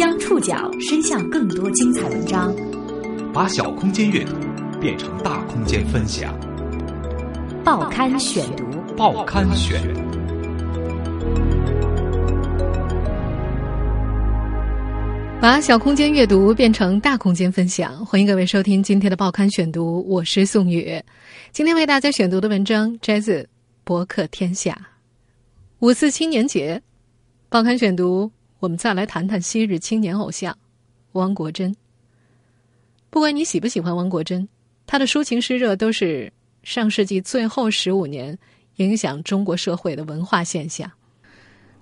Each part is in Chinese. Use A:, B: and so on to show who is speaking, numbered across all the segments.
A: 将触角伸向更多精彩文章，
B: 把小空间阅读变成大空间分享。
A: 报刊选读，
B: 报刊选。
C: 把小空间阅读变成大空间分享，欢迎各位收听今天的报刊选读，我是宋宇。今天为大家选读的文章摘自《博客天下》。五四青年节，报刊选读，我们再来谈谈昔日青年偶像汪国真。不管你喜不喜欢汪国真，他的抒情诗热都是上世纪最后十五年影响中国社会的文化现象。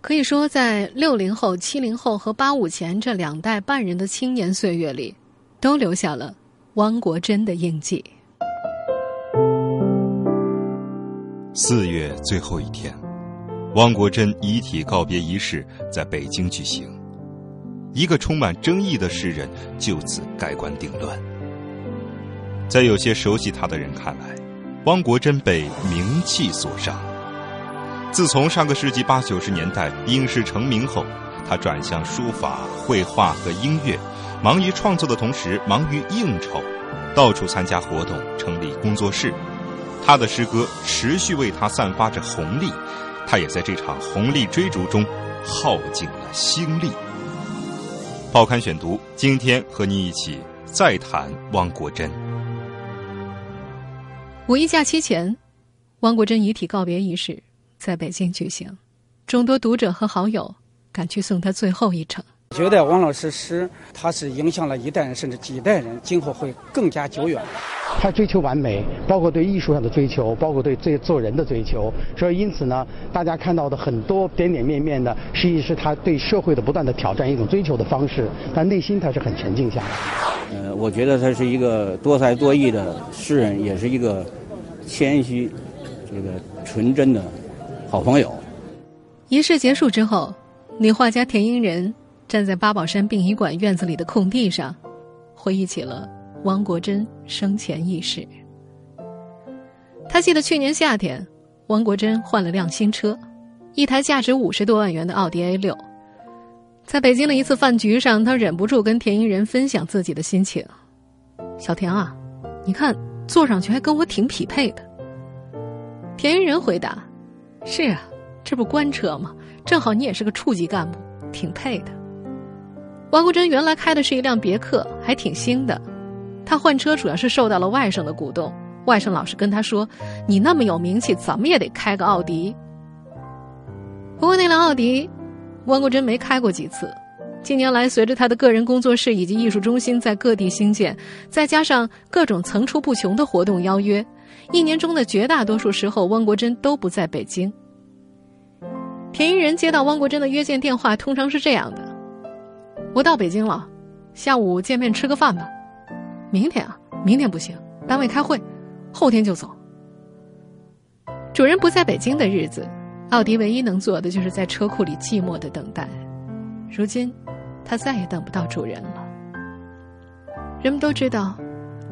C: 可以说，在六零后、七零后和八五前这两代半人的青年岁月里，都留下了汪国真的印记。
D: 四月最后一天，汪国真遗体告别仪式在北京举行，一个充满争议的诗人就此盖棺定论。在有些熟悉他的人看来，汪国真被名气所伤。自从上个世纪八九十年代影视成名后，他转向书法、绘画和音乐，忙于创作的同时忙于应酬，到处参加活动，成立工作室。他的诗歌持续为他散发着红利，他也在这场红利追逐中耗尽了心力。报刊选读，今天和您一起再谈汪国真。
C: 五一假期前，汪国真遗体告别仪式。在北京举行，众多读者和好友赶去送他最后一程。
E: 觉得王老师诗，他是影响了一代人甚至几代人，今后会更加久远。
F: 他追求完美，包括对艺术上的追求，包括对这做人的追求。所以因此呢，大家看到的很多点点面面的，实际是他对社会的不断的挑战，一种追求的方式。但内心他是很沉静下来。
G: 呃，我觉得他是一个多才多艺的诗人，也是一个谦虚、这个纯真的。好朋友。
C: 仪式结束之后，女画家田英人站在八宝山殡仪馆院子里的空地上，回忆起了汪国真生前轶事。他记得去年夏天，汪国真换了辆新车，一台价值五十多万元的奥迪 A 六。在北京的一次饭局上，他忍不住跟田英人分享自己的心情：“小田啊，你看坐上去还跟我挺匹配的。”田英人回答。是啊，这不官车吗？正好你也是个处级干部，挺配的。汪国真原来开的是一辆别克，还挺新的。他换车主要是受到了外甥的鼓动，外甥老是跟他说：“你那么有名气，怎么也得开个奥迪。”不过那辆奥迪，汪国真没开过几次。近年来，随着他的个人工作室以及艺术中心在各地兴建，再加上各种层出不穷的活动邀约。一年中的绝大多数时候，汪国真都不在北京。田一人接到汪国真的约见电话，通常是这样的：“我到北京了，下午见面吃个饭吧。明天啊，明天不行，单位开会，后天就走。”主人不在北京的日子，奥迪唯一能做的就是在车库里寂寞的等待。如今，他再也等不到主人了。人们都知道。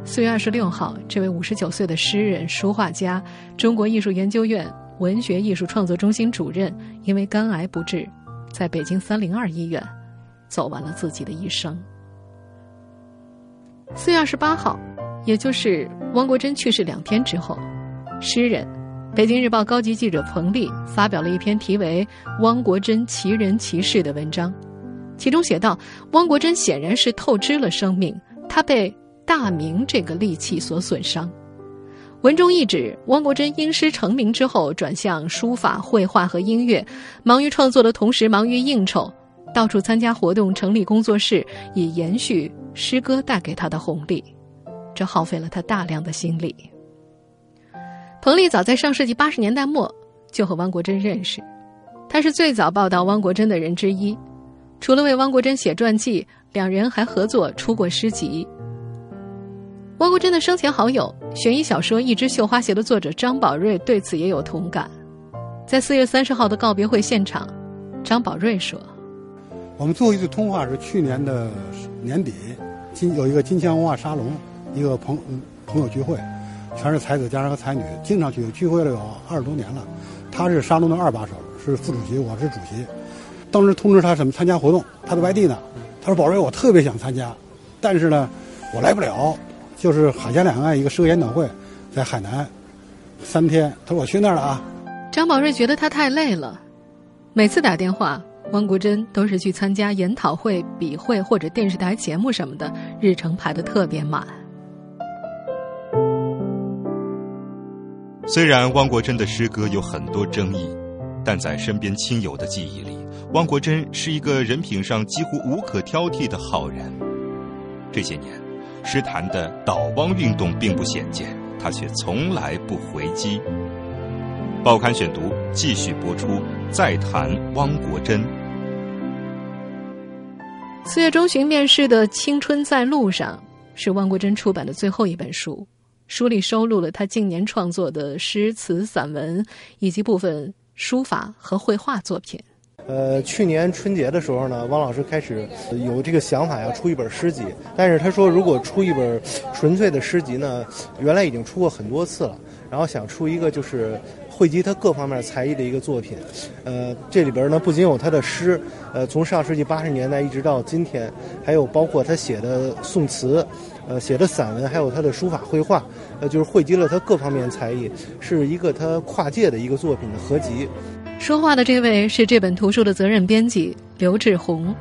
C: 四月二十六号，这位五十九岁的诗人、书画家、中国艺术研究院文学艺术创作中心主任，因为肝癌不治，在北京三零二医院走完了自己的一生。四月二十八号，也就是汪国真去世两天之后，诗人、北京日报高级记者彭丽发表了一篇题为《汪国真奇人奇事》的文章，其中写道：“汪国真显然是透支了生命，他被。”大明这个利器所损伤。文中一指，汪国真因诗成名之后，转向书法、绘画和音乐，忙于创作的同时，忙于应酬，到处参加活动，成立工作室，以延续诗歌带给他的红利。这耗费了他大量的心力。彭丽早在上世纪八十年代末就和汪国真认识，他是最早报道汪国真的人之一。除了为汪国真写传记，两人还合作出过诗集。汪国真的生前好友、悬疑小说《一只绣花鞋》的作者张宝瑞对此也有同感。在四月三十号的告别会现场，张宝瑞说：“
H: 我们最后一次通话是去年的年底，金有一个金枪文化沙龙，一个朋朋友聚会，全是才子佳人和才女，经常去，聚会了有二十多年了。他是沙龙的二把手，是副主席，我是主席。当时通知他什么参加活动，他在外地呢。”他说：“宝瑞，我特别想参加，但是呢，我来不了。就是海峡两岸一个诗歌研讨会，在海南，三天。他说我去那儿了啊。”
C: 张宝瑞觉得他太累了，每次打电话，汪国真都是去参加研讨会、笔会或者电视台节目什么的，日程排得特别满。
D: 虽然汪国真的诗歌有很多争议，但在身边亲友的记忆里，汪国真是一个人品上几乎无可挑剔的好人。这些年，诗坛的倒汪运动并不鲜见，他却从来不回击。报刊选读继续播出，再谈汪国真。
C: 四月中旬面世的《青春在路上》是汪国真出版的最后一本书。书里收录了他近年创作的诗词、散文，以及部分书法和绘画作品。
I: 呃，去年春节的时候呢，汪老师开始有这个想法要出一本诗集，但是他说，如果出一本纯粹的诗集呢，原来已经出过很多次了，然后想出一个就是汇集他各方面才艺的一个作品。呃，这里边呢不仅有他的诗，呃，从上世纪八十年代一直到今天，还有包括他写的宋词。呃，写的散文，还有他的书法绘画，呃，就是汇集了他各方面才艺，是一个他跨界的一个作品的合集。
C: 说话的这位是这本图书的责任编辑刘志宏，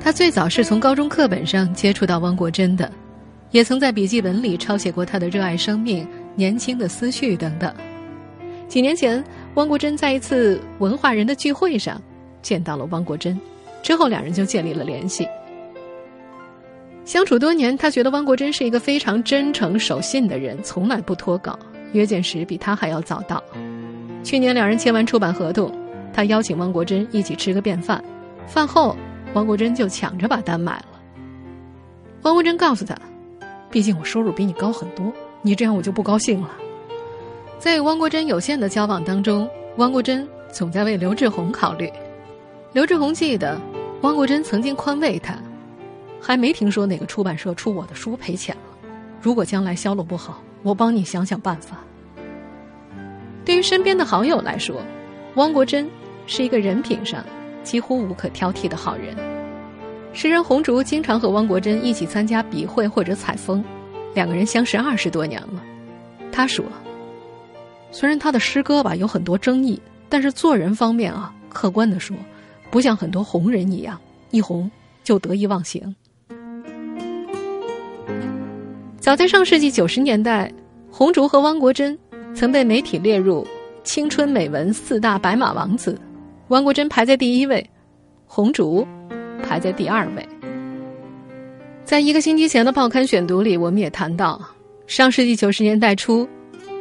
C: 他最早是从高中课本上接触到汪国真的，也曾在笔记本里抄写过他的热爱生命、年轻的思绪等等。几年前，汪国真在一次文化人的聚会上见到了汪国真，之后两人就建立了联系。相处多年，他觉得汪国真是一个非常真诚守信的人，从来不脱稿，约见时比他还要早到。去年两人签完出版合同，他邀请汪国真一起吃个便饭，饭后汪国真就抢着把单买了。汪国真告诉他：“毕竟我收入比你高很多，你这样我就不高兴了。”在与汪国真有限的交往当中，汪国真总在为刘志宏考虑。刘志宏记得，汪国真曾经宽慰他。还没听说哪个出版社出我的书赔钱了。如果将来销路不好，我帮你想想办法。对于身边的好友来说，汪国真是一个人品上几乎无可挑剔的好人。诗人红烛经常和汪国真一起参加笔会或者采风，两个人相识二十多年了。他说：“虽然他的诗歌吧有很多争议，但是做人方面啊，客观的说，不像很多红人一样一红就得意忘形。”早在上世纪九十年代，红烛和汪国真曾被媒体列入青春美文四大白马王子，汪国真排在第一位，红烛排在第二位。在一个星期前的报刊选读里，我们也谈到，上世纪九十年代初，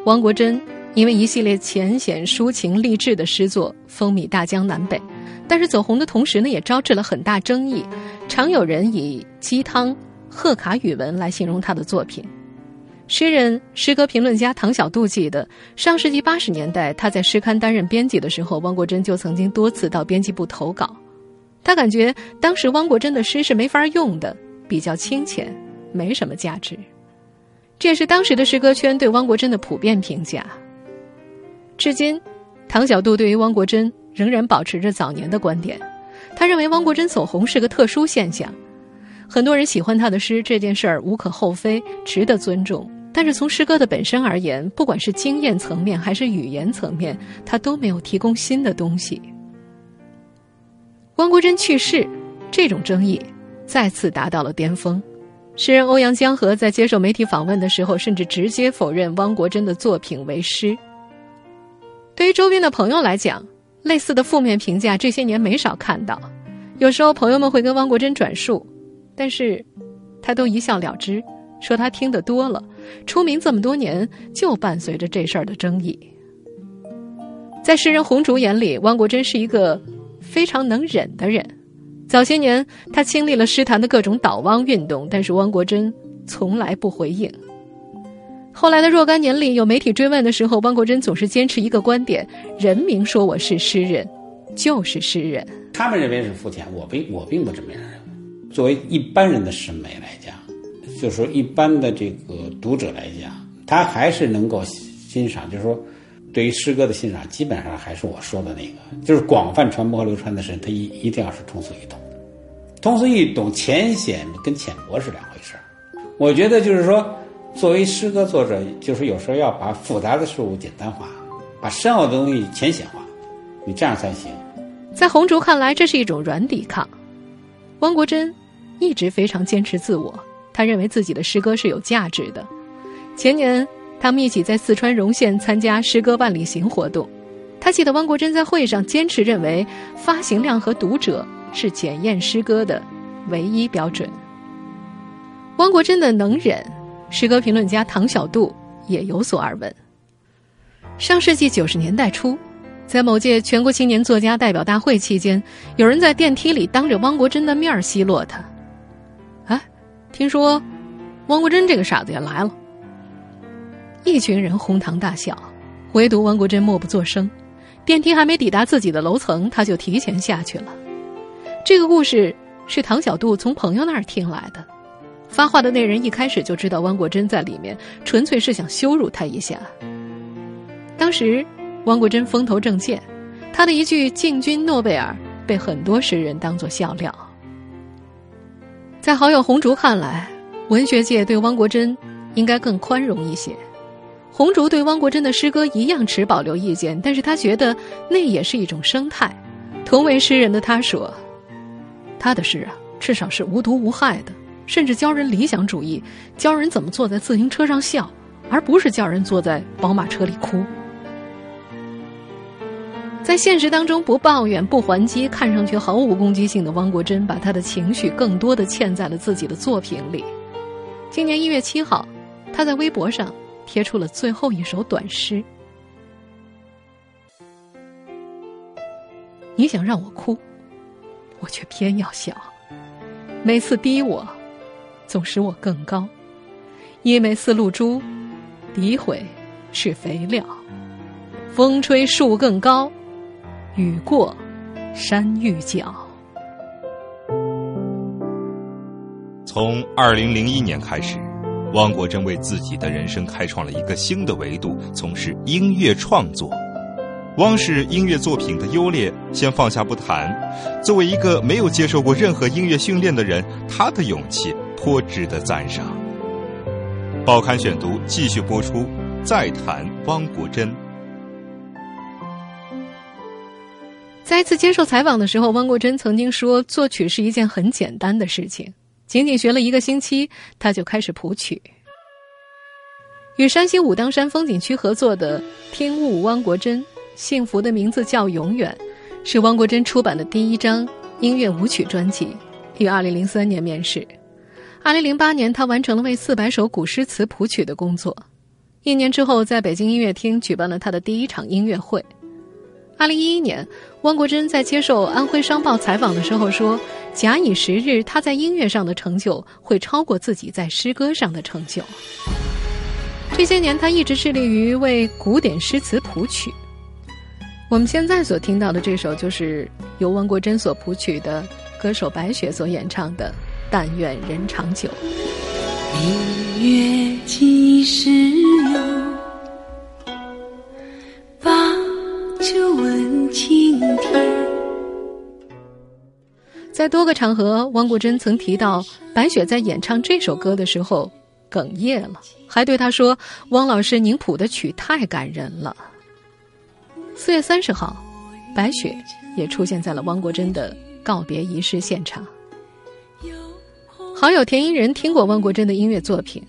C: 汪国真因为一系列浅显抒情励志的诗作风靡大江南北，但是走红的同时呢，也招致了很大争议，常有人以鸡汤。贺卡语文来形容他的作品。诗人、诗歌评论家唐小杜记得，上世纪八十年代，他在诗刊担任编辑的时候，汪国真就曾经多次到编辑部投稿。他感觉当时汪国真的诗是没法用的，比较清浅，没什么价值。这也是当时的诗歌圈对汪国真的普遍评价。至今，唐小杜对于汪国真仍然保持着早年的观点，他认为汪国真走红是个特殊现象。很多人喜欢他的诗，这件事儿无可厚非，值得尊重。但是从诗歌的本身而言，不管是经验层面还是语言层面，他都没有提供新的东西。汪国真去世，这种争议再次达到了巅峰。诗人欧阳江河在接受媒体访问的时候，甚至直接否认汪国真的作品为诗。对于周边的朋友来讲，类似的负面评价这些年没少看到。有时候朋友们会跟汪国真转述。但是，他都一笑了之，说他听得多了。出名这么多年，就伴随着这事儿的争议。在诗人红烛眼里，汪国真是一个非常能忍的人。早些年，他经历了诗坛的各种倒汪运动，但是汪国真从来不回应。后来的若干年里，有媒体追问的时候，汪国真总是坚持一个观点：人民说我是诗人，就是诗人。
J: 他们认为是肤浅，我并我并不这么认为。作为一般人的审美来讲，就是说一般的这个读者来讲，他还是能够欣赏，就是说，对于诗歌的欣赏，基本上还是我说的那个，就是广泛传播和流传的时候，它一一定要是通俗易懂。通俗易懂浅显跟浅薄是两回事儿。我觉得就是说，作为诗歌作者，就是有时候要把复杂的事物简单化，把深奥的东西浅显化，你这样才行。
C: 在红烛看来，这是一种软抵抗。汪国真一直非常坚持自我，他认为自己的诗歌是有价值的。前年，他们一起在四川荣县参加诗歌万里行活动。他记得汪国真在会上坚持认为，发行量和读者是检验诗歌的唯一标准。汪国真的能忍，诗歌评论家唐小杜也有所耳闻。上世纪九十年代初，在某届全国青年作家代表大会期间，有人在电梯里当着汪国真的面奚落他：“哎，听说汪国真这个傻子也来了。”一群人哄堂大笑，唯独汪国真默不作声。电梯还没抵达自己的楼层，他就提前下去了。这个故事是唐小杜从朋友那儿听来的。发话的那人一开始就知道汪国真在里面，纯粹是想羞辱他一下。当时，汪国真风头正劲，他的一句“进军诺贝尔”被很多诗人当作笑料。在好友红烛看来，文学界对汪国真应该更宽容一些。红烛对汪国真的诗歌一样持保留意见，但是他觉得那也是一种生态。同为诗人的他说：“他的诗啊，至少是无毒无害的，甚至教人理想主义，教人怎么坐在自行车上笑，而不是叫人坐在宝马车里哭。”在现实当中不抱怨不还击，看上去毫无攻击性的汪国真，把他的情绪更多的嵌在了自己的作品里。今年一月七号，他在微博上。贴出了最后一首短诗。你想让我哭，我却偏要笑。每次逼我，总使我更高。一枚似露珠，诋毁是肥料。风吹树更高，雨过山愈角。
D: 从二零零一年开始。汪国真为自己的人生开创了一个新的维度，从事音乐创作。汪氏音乐作品的优劣先放下不谈，作为一个没有接受过任何音乐训练的人，他的勇气颇值得赞赏。报刊选读继续播出，再谈汪国真。
C: 在一次接受采访的时候，汪国真曾经说：“作曲是一件很简单的事情。”仅仅学了一个星期，他就开始谱曲。与山西武当山风景区合作的《听雾汪国真》，幸福的名字叫永远，是汪国真出版的第一张音乐舞曲专辑，于二零零三年面世。二零零八年，他完成了为四百首古诗词谱曲的工作。一年之后，在北京音乐厅举办了他的第一场音乐会。二零一一年，汪国真在接受《安徽商报》采访的时候说。假以时日，他在音乐上的成就会超过自己在诗歌上的成就。这些年，他一直致力于为古典诗词谱曲。我们现在所听到的这首，就是由汪国真所谱曲的，歌手白雪所演唱的《但愿人长久》。
K: 明月几时有？把酒问青天。
C: 在多个场合，汪国真曾提到白雪在演唱这首歌的时候哽咽了，还对他说：“汪老师，您谱的曲太感人了。”四月三十号，白雪也出现在了汪国真的告别仪式现场。好友田英人听过汪国真的音乐作品，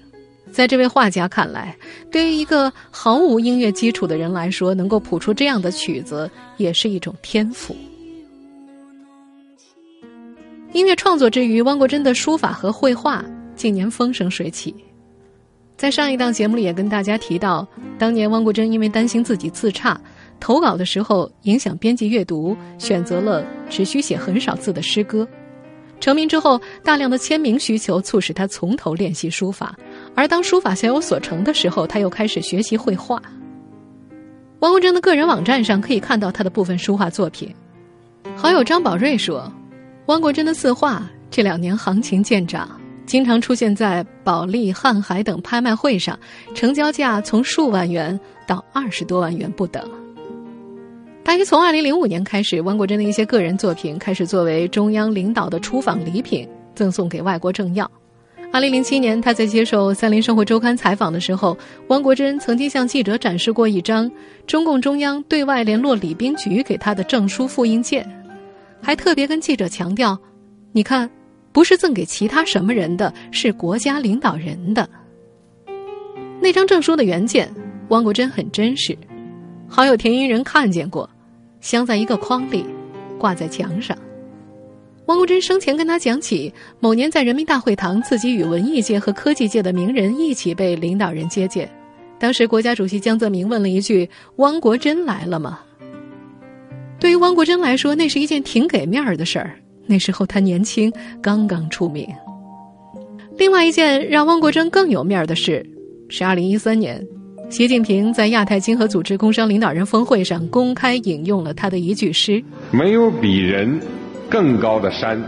C: 在这位画家看来，对于一个毫无音乐基础的人来说，能够谱出这样的曲子也是一种天赋。音乐创作之余，汪国真的书法和绘画近年风生水起。在上一档节目里也跟大家提到，当年汪国真因为担心自己字差，投稿的时候影响编辑阅读，选择了只需写很少字的诗歌。成名之后，大量的签名需求促使他从头练习书法，而当书法小有所成的时候，他又开始学习绘画。汪国真的个人网站上可以看到他的部分书画作品。好友张宝瑞说。汪国真的字画这两年行情见涨，经常出现在保利、瀚海等拍卖会上，成交价从数万元到二十多万元不等。大约从二零零五年开始，汪国真的一些个人作品开始作为中央领导的出访礼品赠送给外国政要。二零零七年，他在接受《三联生活周刊》采访的时候，汪国真曾经向记者展示过一张中共中央对外联络礼宾局给他的证书复印件，还特别跟记者强调：“你看，不是赠给其他什么人的，是国家领导人的。”那张证书的原件，汪国真很真实，好友田英人看见过，镶在一个框里，挂在墙上。汪国真生前跟他讲起，某年在人民大会堂，自己与文艺界和科技界的名人一起被领导人接见。当时国家主席江泽民问了一句：“汪国真来了吗？”对于汪国真来说，那是一件挺给面儿的事儿。那时候他年轻，刚刚出名。另外一件让汪国真更有面儿的事，是二零一三年，习近平在亚太经合组织工商领导人峰会上公开引用了他的一句诗：“
L: 没有比人。”更高的山，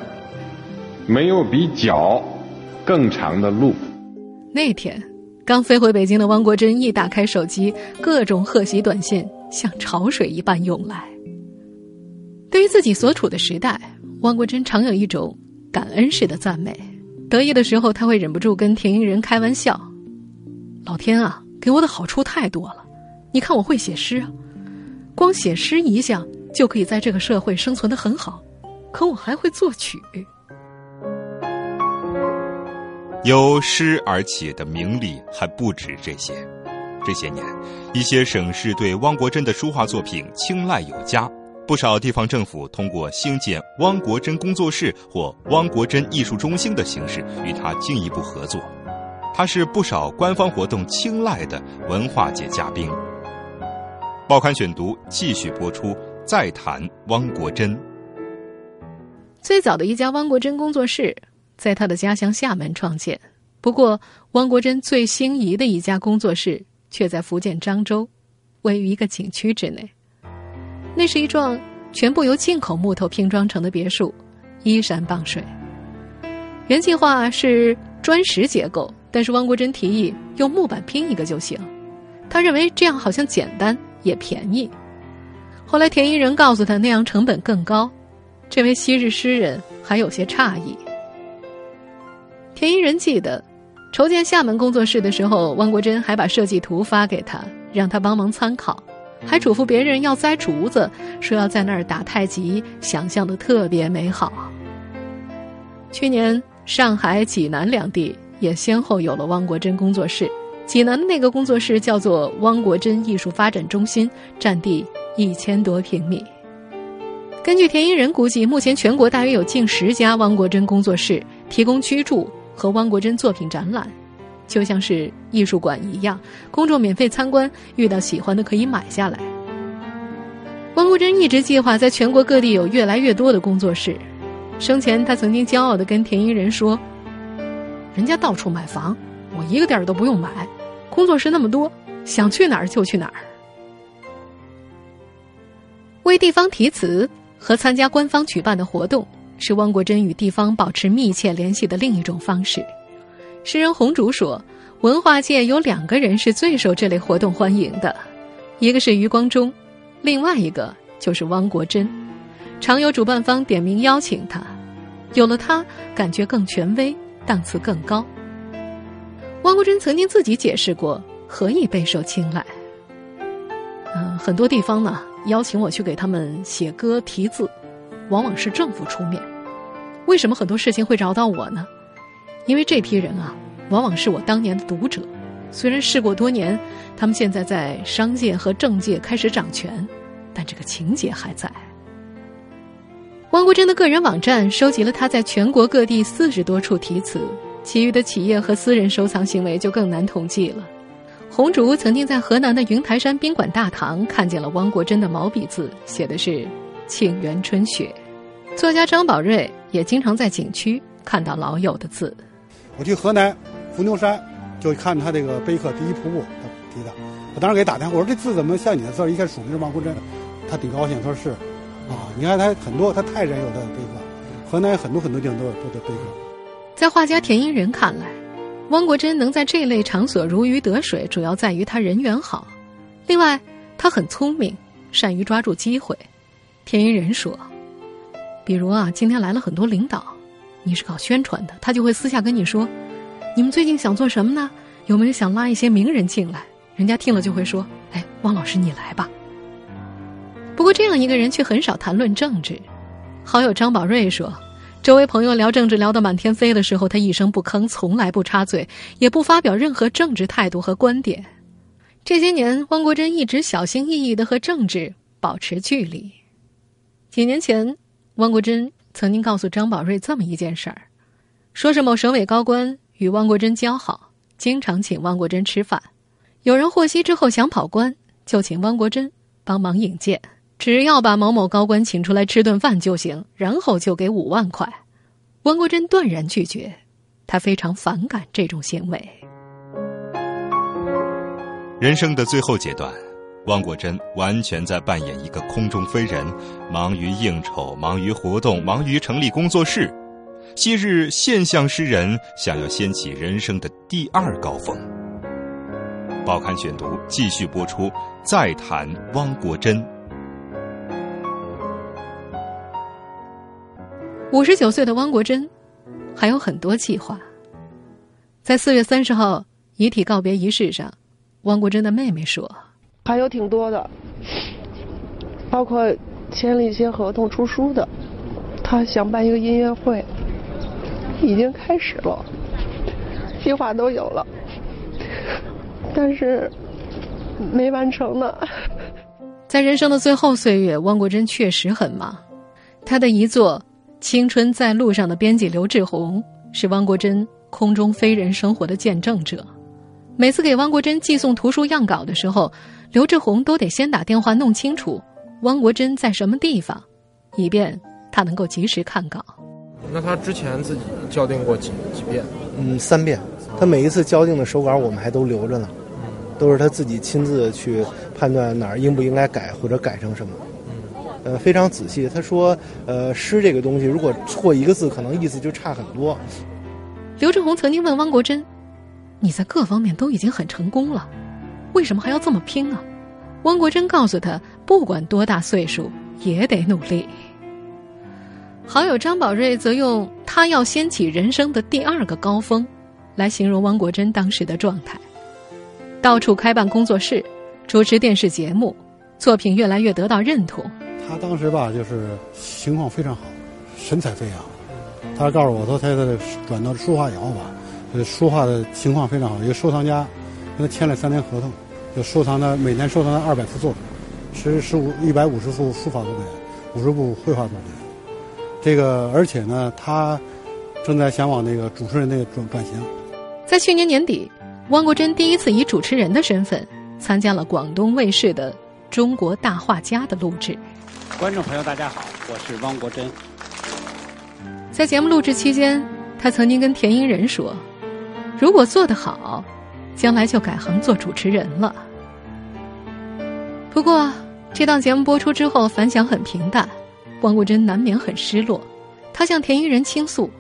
L: 没有比脚更长的路。
C: 那天，刚飞回北京的汪国真一打开手机，各种贺喜短信像潮水一般涌来。对于自己所处的时代，汪国真常有一种感恩式的赞美。得意的时候，他会忍不住跟田英仁开玩笑：“老天啊，给我的好处太多了！你看我会写诗啊，光写诗一项就可以在这个社会生存的很好。”可我还会作曲。
D: 由诗而起的名利还不止这些。这些年，一些省市对汪国真的书画作品青睐有加，不少地方政府通过兴建汪国真工作室或汪国真艺术中心的形式与他进一步合作。他是不少官方活动青睐的文化界嘉宾。报刊选读继续播出，再谈汪国真。
C: 最早的一家汪国真工作室，在他的家乡厦门创建。不过，汪国真最心仪的一家工作室却在福建漳州，位于一个景区之内。那是一幢全部由进口木头拼装成的别墅，依山傍水。原计划是砖石结构，但是汪国真提议用木板拼一个就行。他认为这样好像简单也便宜。后来田一人告诉他，那样成本更高。这位昔日诗人还有些诧异。田一人记得，筹建厦门工作室的时候，汪国真还把设计图发给他，让他帮忙参考，还嘱咐别人要栽竹子，说要在那儿打太极，想象的特别美好。去年，上海、济南两地也先后有了汪国真工作室，济南的那个工作室叫做汪国真艺术发展中心，占地一千多平米。根据田英仁估计，目前全国大约有近十家汪国真工作室提供居住和汪国真作品展览，就像是艺术馆一样，公众免费参观，遇到喜欢的可以买下来。汪国真一直计划在全国各地有越来越多的工作室。生前他曾经骄傲地跟田英仁说：“人家到处买房，我一个地儿都不用买，工作室那么多，想去哪儿就去哪儿。”为地方题词。和参加官方举办的活动，是汪国真与地方保持密切联系的另一种方式。诗人红烛说：“文化界有两个人是最受这类活动欢迎的，一个是余光中，另外一个就是汪国真。常有主办方点名邀请他，有了他，感觉更权威，档次更高。”汪国真曾经自己解释过何以备受青睐。嗯，很多地方呢。邀请我去给他们写歌题字，往往是政府出面。为什么很多事情会找到我呢？因为这批人啊，往往是我当年的读者。虽然事过多年，他们现在在商界和政界开始掌权，但这个情节还在。汪国真的个人网站收集了他在全国各地四十多处题词，其余的企业和私人收藏行为就更难统计了。红烛曾经在河南的云台山宾馆大堂看见了汪国真的毛笔字，写的是“沁园春雪”。作家张宝瑞也经常在景区看到老友的字。
H: 我去河南伏牛山，就看他这个碑刻第一瀑布题的。我当时给打电话，我说这字怎么像你的字？一看署名是汪国真，他挺高兴，他说是。啊，你看他很多，他太人有他的碑刻，河南很多很多地方都有他的碑刻。
C: 在画家田英仁看来。汪国真能在这类场所如鱼得水，主要在于他人缘好。另外，他很聪明，善于抓住机会。田一仁说：“比如啊，今天来了很多领导，你是搞宣传的，他就会私下跟你说，你们最近想做什么呢？有没有想拉一些名人进来？人家听了就会说，哎，汪老师你来吧。”不过这样一个人却很少谈论政治。好友张宝瑞说。周围朋友聊政治聊得满天飞的时候，他一声不吭，从来不插嘴，也不发表任何政治态度和观点。这些年，汪国真一直小心翼翼地和政治保持距离。几年前，汪国真曾经告诉张宝瑞这么一件事儿：，说是某省委高官与汪国真交好，经常请汪国真吃饭。有人获悉之后想跑官，就请汪国真帮忙引荐。只要把某某高官请出来吃顿饭就行，然后就给五万块。汪国真断然拒绝，他非常反感这种行为。
D: 人生的最后阶段，汪国真完全在扮演一个空中飞人，忙于应酬，忙于活动，忙于成立工作室。昔日现象诗人想要掀起人生的第二高峰。报刊选读继续播出，再谈汪国真。
C: 五十九岁的汪国真，还有很多计划。在四月三十号遗体告别仪式上，汪国真的妹妹说：“
M: 还有挺多的，包括签了一些合同、出书的。他想办一个音乐会，已经开始了，计划都有了，但是没完成呢。”
C: 在人生的最后岁月，汪国真确实很忙，他的遗作。青春在路上的编辑刘志宏是汪国真空中飞人生活的见证者。每次给汪国真寄送图书样稿的时候，刘志宏都得先打电话弄清楚汪国真在什么地方，以便他能够及时看稿。
N: 那他之前自己校订过几几遍？
I: 嗯，三遍。他每一次校订的手稿，我们还都留着呢，都是他自己亲自去判断哪儿应不应该改或者改成什么。呃，非常仔细。他说：“呃，诗这个东西，如果错一个字，可能意思就差很多。”
C: 刘志宏曾经问汪国真：“你在各方面都已经很成功了，为什么还要这么拼啊？”汪国真告诉他：“不管多大岁数，也得努力。”好友张宝瑞则用“他要掀起人生的第二个高峰”来形容汪国真当时的状态：到处开办工作室，主持电视节目，作品越来越得到认同。
H: 他当时吧，就是情况非常好，神采飞扬。他告诉我说，他的转到书画窑吧，呃，书画的情况非常好。一个收藏家跟他签了三年合同，就收藏他每年收藏他二百幅作品，十十五一百五十幅书法作品，五十部绘画作品。这个而且呢，他正在想往那个主持人那个转转型。
C: 在去年年底，汪国真第一次以主持人的身份参加了广东卫视的《中国大画家》的录制。
J: 观众朋友，大家好，我是汪国真。
C: 在节目录制期间，他曾经跟田英仁说：“如果做得好，将来就改行做主持人了。”不过，这档节目播出之后反响很平淡，汪国真难免很失落。他向田英仁倾诉：“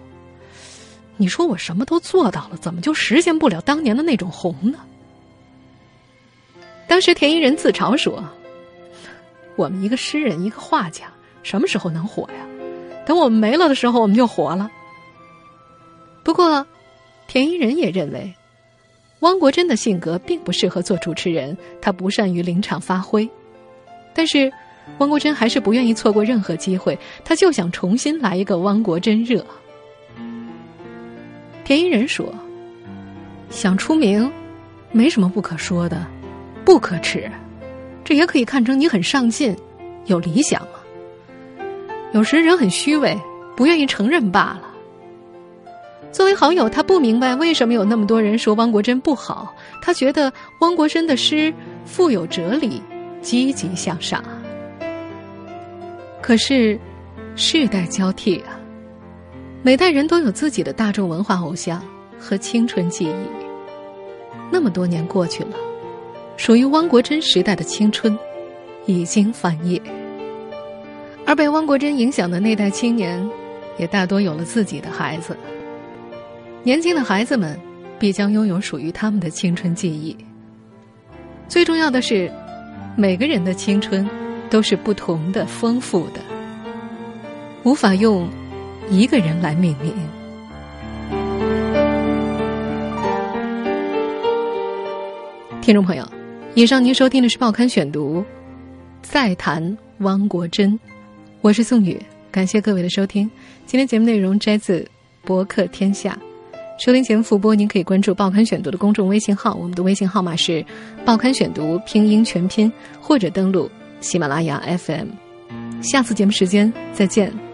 C: 你说我什么都做到了，怎么就实现不了当年的那种红呢？”当时田英仁自嘲说。我们一个诗人，一个画家，什么时候能火呀？等我们没了的时候，我们就火了。不过，田一人也认为，汪国真的性格并不适合做主持人，他不善于临场发挥。但是，汪国真还是不愿意错过任何机会，他就想重新来一个汪国真热。田一人说：“想出名，没什么不可说的，不可耻。”这也可以看成你很上进，有理想啊。有时人很虚伪，不愿意承认罢了。作为好友，他不明白为什么有那么多人说汪国真不好。他觉得汪国真的诗富有哲理，积极向上。可是，世代交替啊，每代人都有自己的大众文化偶像和青春记忆。那么多年过去了。属于汪国真时代的青春，已经翻页，而被汪国真影响的那代青年，也大多有了自己的孩子。年轻的孩子们，必将拥有属于他们的青春记忆。最重要的是，每个人的青春，都是不同的、丰富的，无法用一个人来命名。听众朋友，以上您收听的是《报刊选读》，再谈汪国真，我是宋宇，感谢各位的收听。今天节目内容摘自《博客天下》，收听节目复播，您可以关注《报刊选读》的公众微信号，我们的微信号码是《报刊选读》拼音全拼，或者登录喜马拉雅 FM。下次节目时间再见。